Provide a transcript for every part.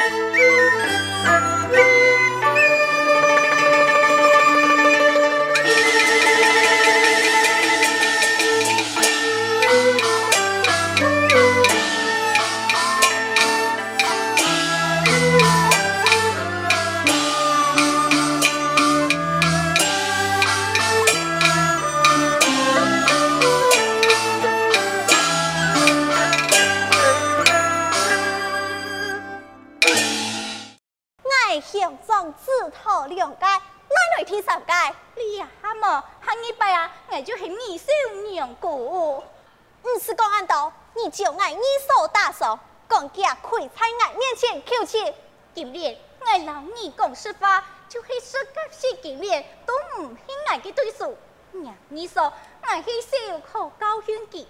you 亲爱的对手，你说，我去小可高分级，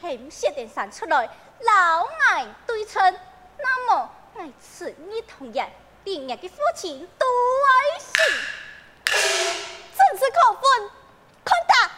还没写点啥出来，老爱对称。那么，我此女同样，亲爱的父亲都爱惜，真是可恨，看打。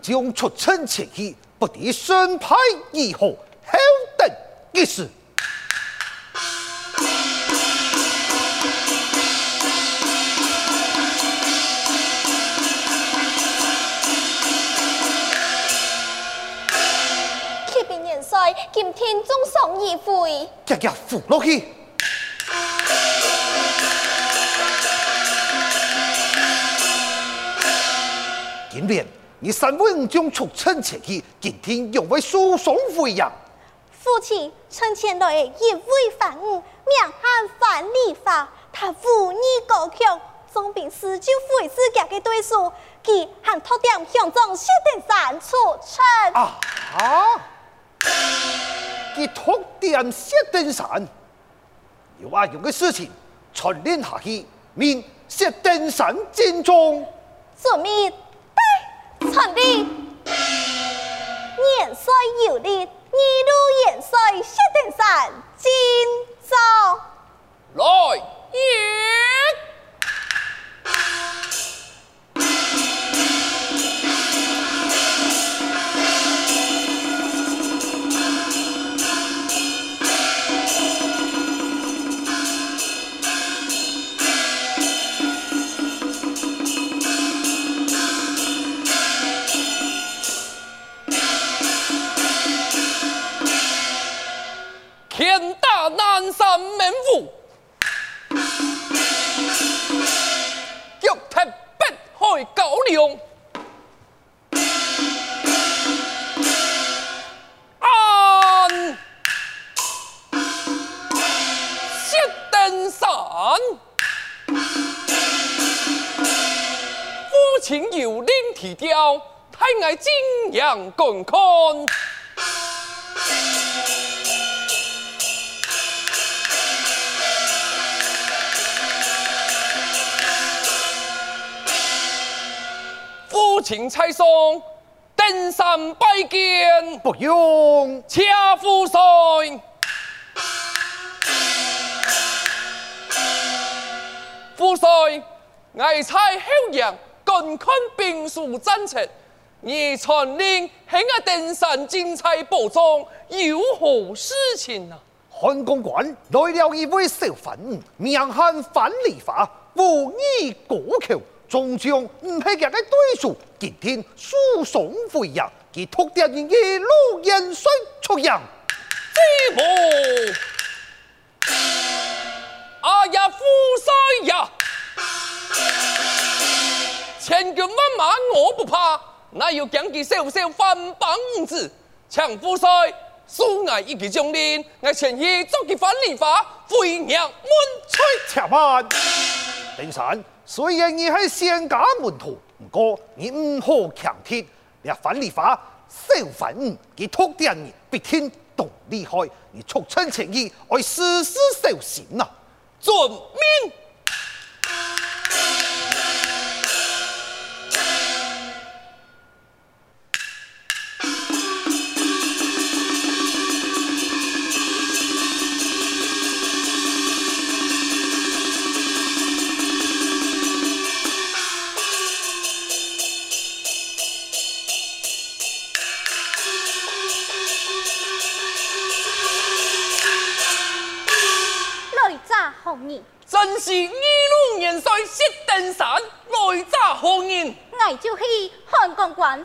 将出城前去，不敌身派义和，后等一时。启禀元帅，今天中送一回，夹夹扶落去。今天。你三文将出城前去，今天又为书送回呀。父亲，从前来一位凡五，名喊范礼法，他武艺高强，总兵师就会自家的对手，佢喊托点向中薛丁山出城。啊啊！佢托点薛丁山，有阿勇的事情传令下去，命薛丁山进中。遵命。传令，元帅有令，二路元帅薛丁山进奏。来也。仰观看。父亲蔡松登山拜见，不用，恰父帅。父帅，爱在后阳观看兵书战策，你传令喺我登山精彩报中有何事情啊？汉公馆来了一位小贩，名喊樊梨花，武艺高强，终将唔系佢嘅对手。今天输送回营，佢托点人一路元帅出营，这么。怕，哪有将其小小番邦子？强富帅，恕我一个将领，爱前去捉其樊梨花，回娘门催。且慢，丁山，虽然你系仙家门徒，不过你唔好强铁。你樊梨花小粉，佢托点你比天都厉害，你促成情谊，我时时小心呐。遵命。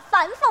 反方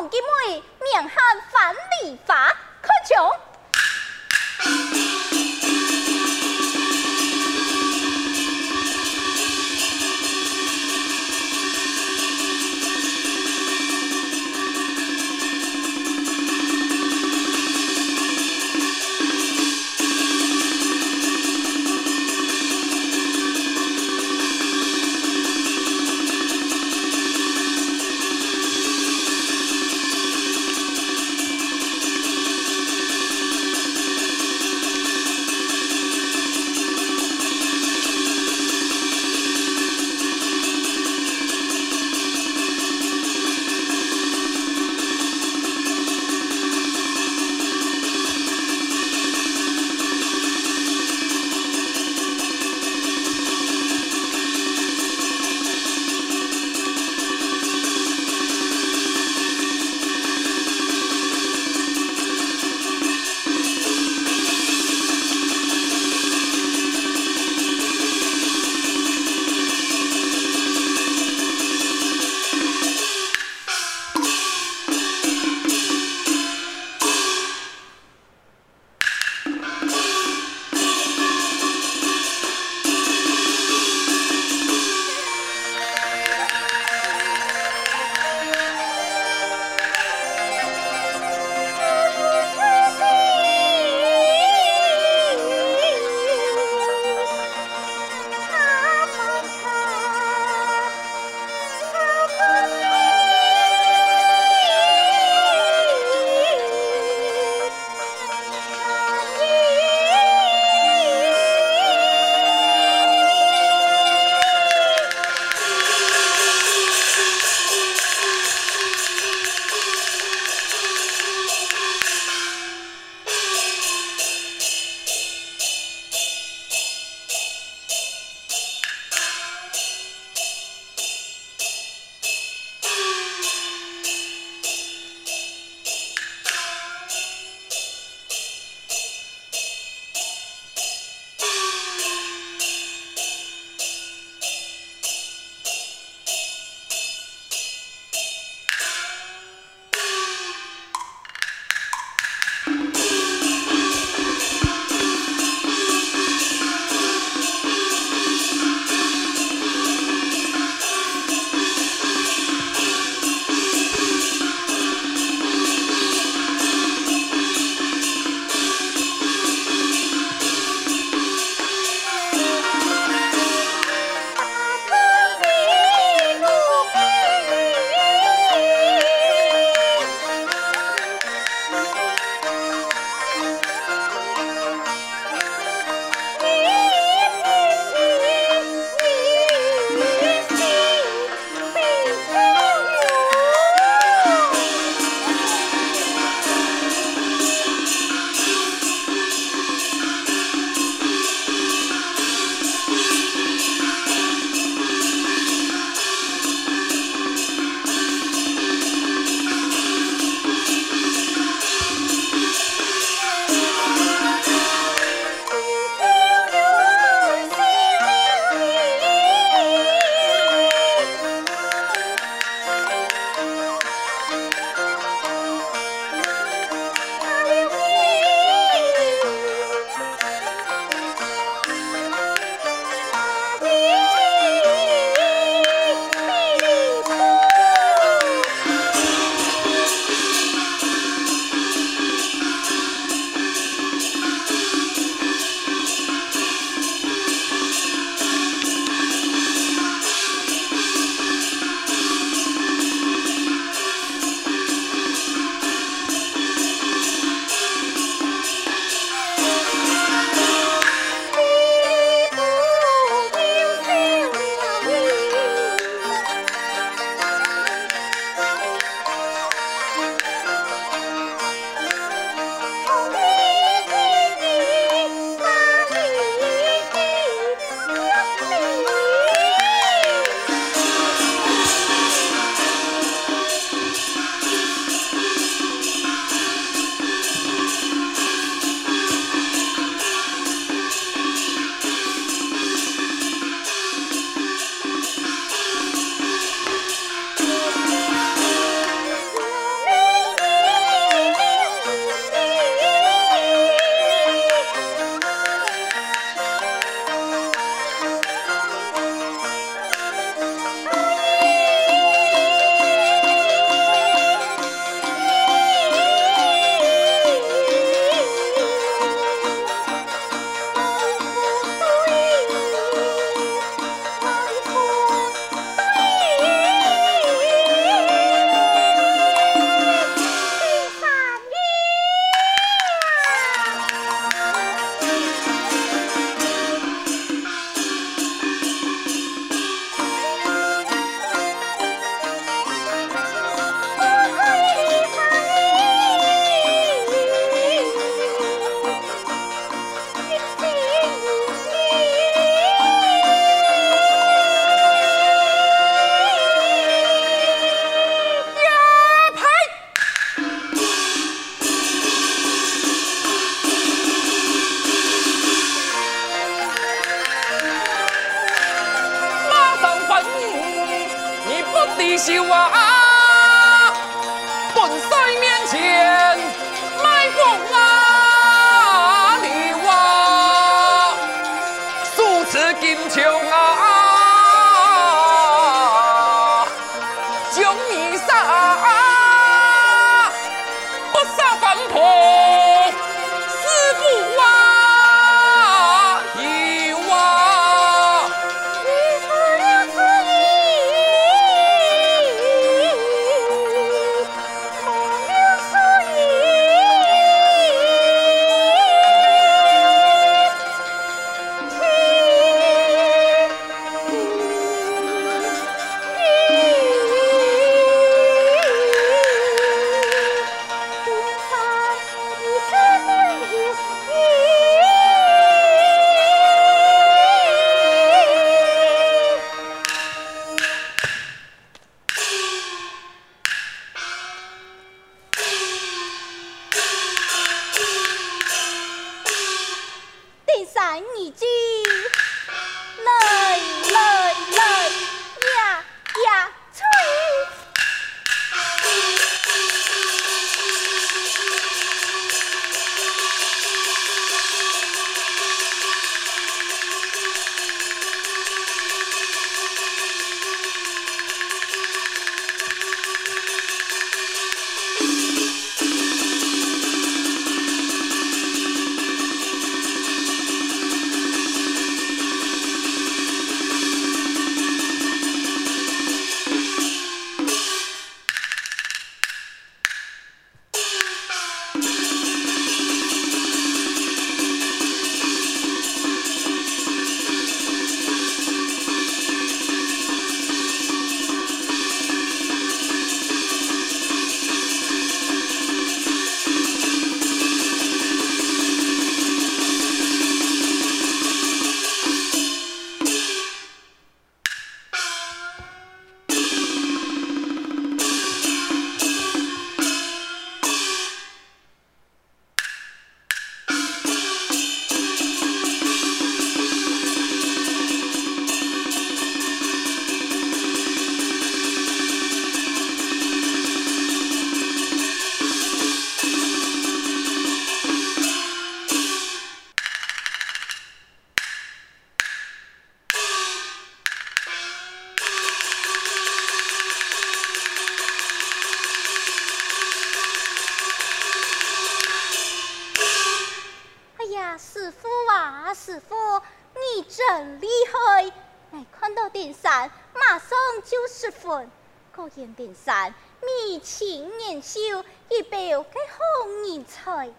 果然丁山，眉清眼秀，一表嘅好人才。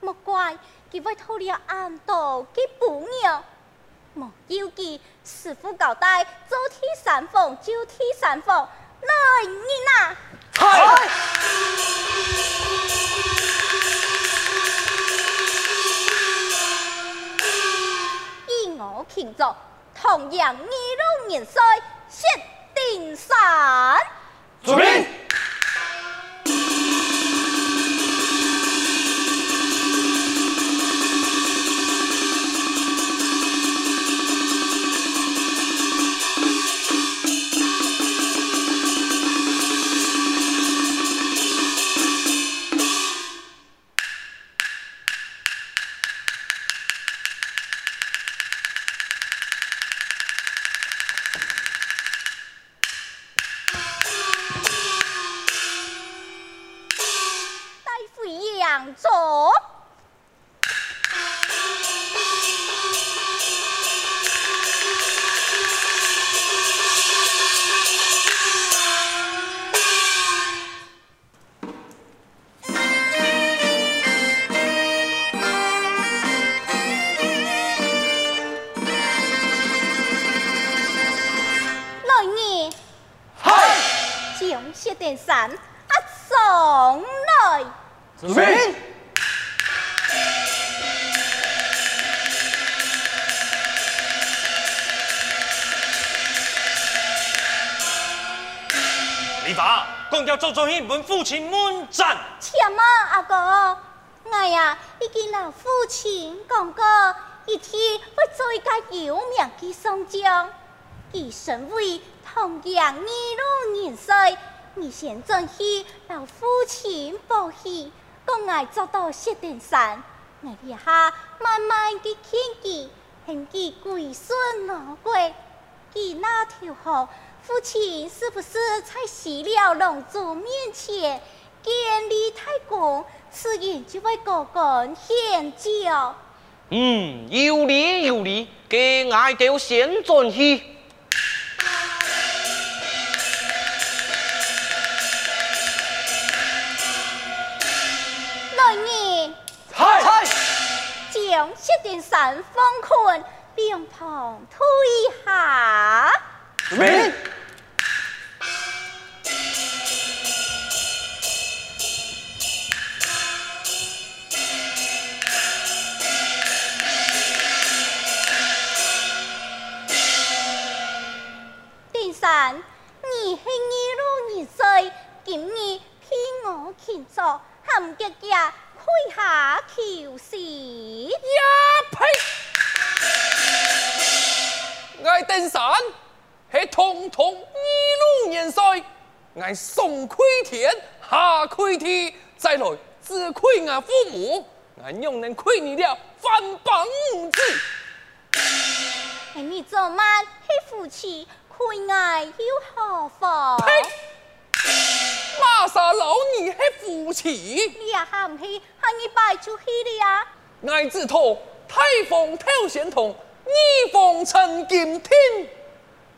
莫怪佢会偷了暗道嘅宝药。莫要记，师傅交代，做替三凤就替三凤，来人啊！系。以我庆祝，同样二龙元帅，薛丁山。遵命。做做一门父亲门战。且慢，阿哥，我呀已经老父亲讲过，一天会做一个有名的宋江。佢身为同样二路元帅，你先进去老父亲报喜，讲爱做到薛丁山，我一下慢慢的献计，献计归顺老贵，佢那条河。父亲是不是在西了龙族面前建立太公，此言就会高官显诏？嗯，有理有理，给爱丢先转去。将薛丁山封困，两旁退下。含吉家跪下求死。呀呸！我登山系统统一路元帅，我上亏天下亏地，再来自亏我父母，我用能亏你了翻榜五子。你做乜系夫妻？亏爱又何妨？呸！马沙老儿系父亲，你也喊唔起，喊你拜就去了呀。爱子托太奉头仙童，二奉陈金听。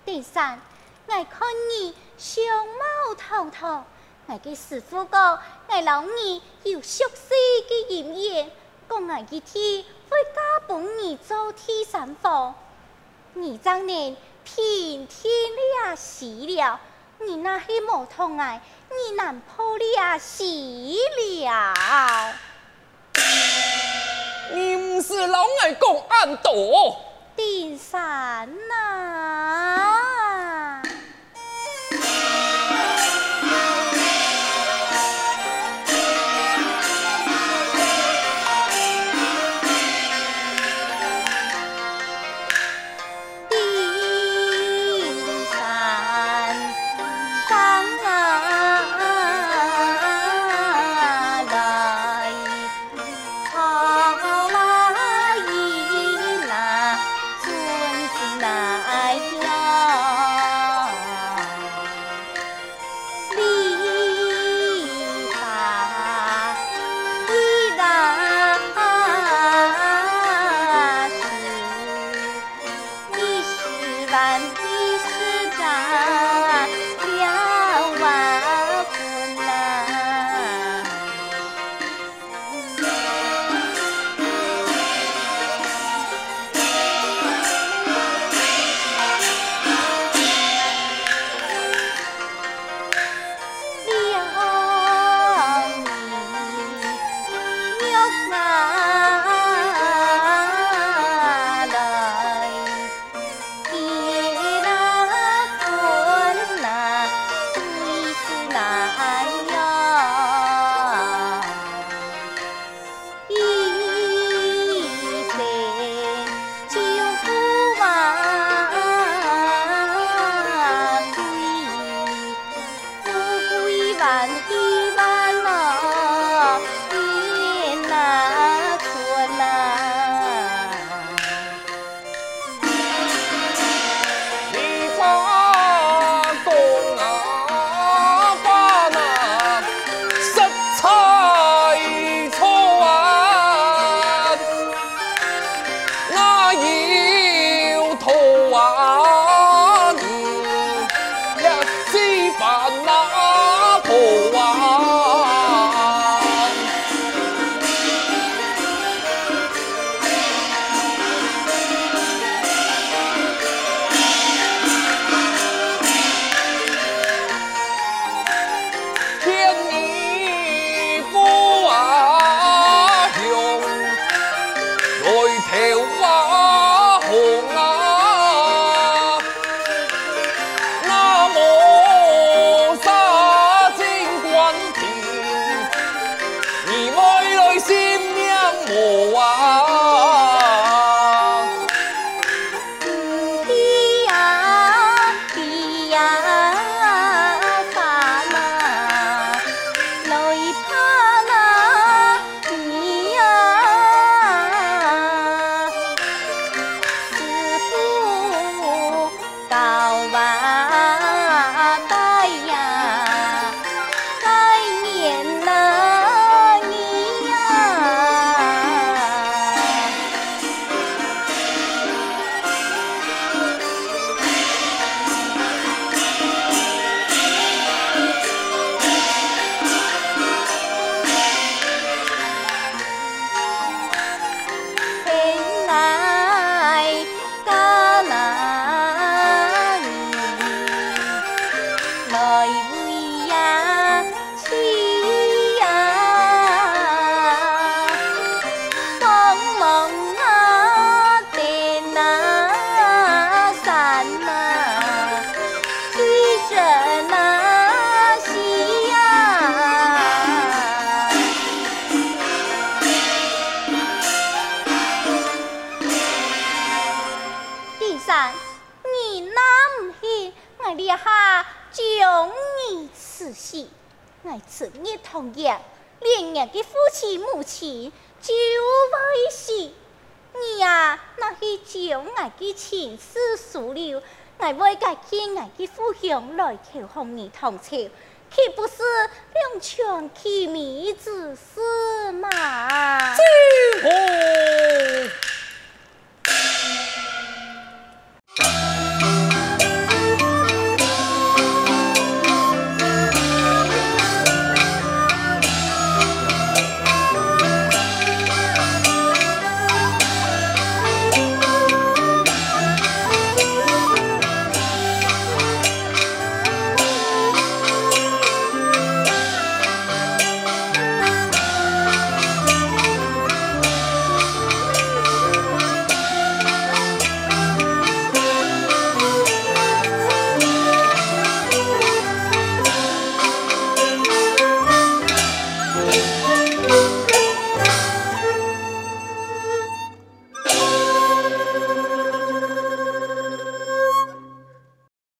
第三，爱看你相貌堂堂，爱给师傅讲，爱老儿有熟悉的经验，讲爱一天会加帮你做替三凤，你当年。平天了死了，你那黑毛痛哎，你难破了死了。你不是老爱讲暗道？第三呐。我为改天我的父兄来求红你同朝，岂不是两全其美之事吗？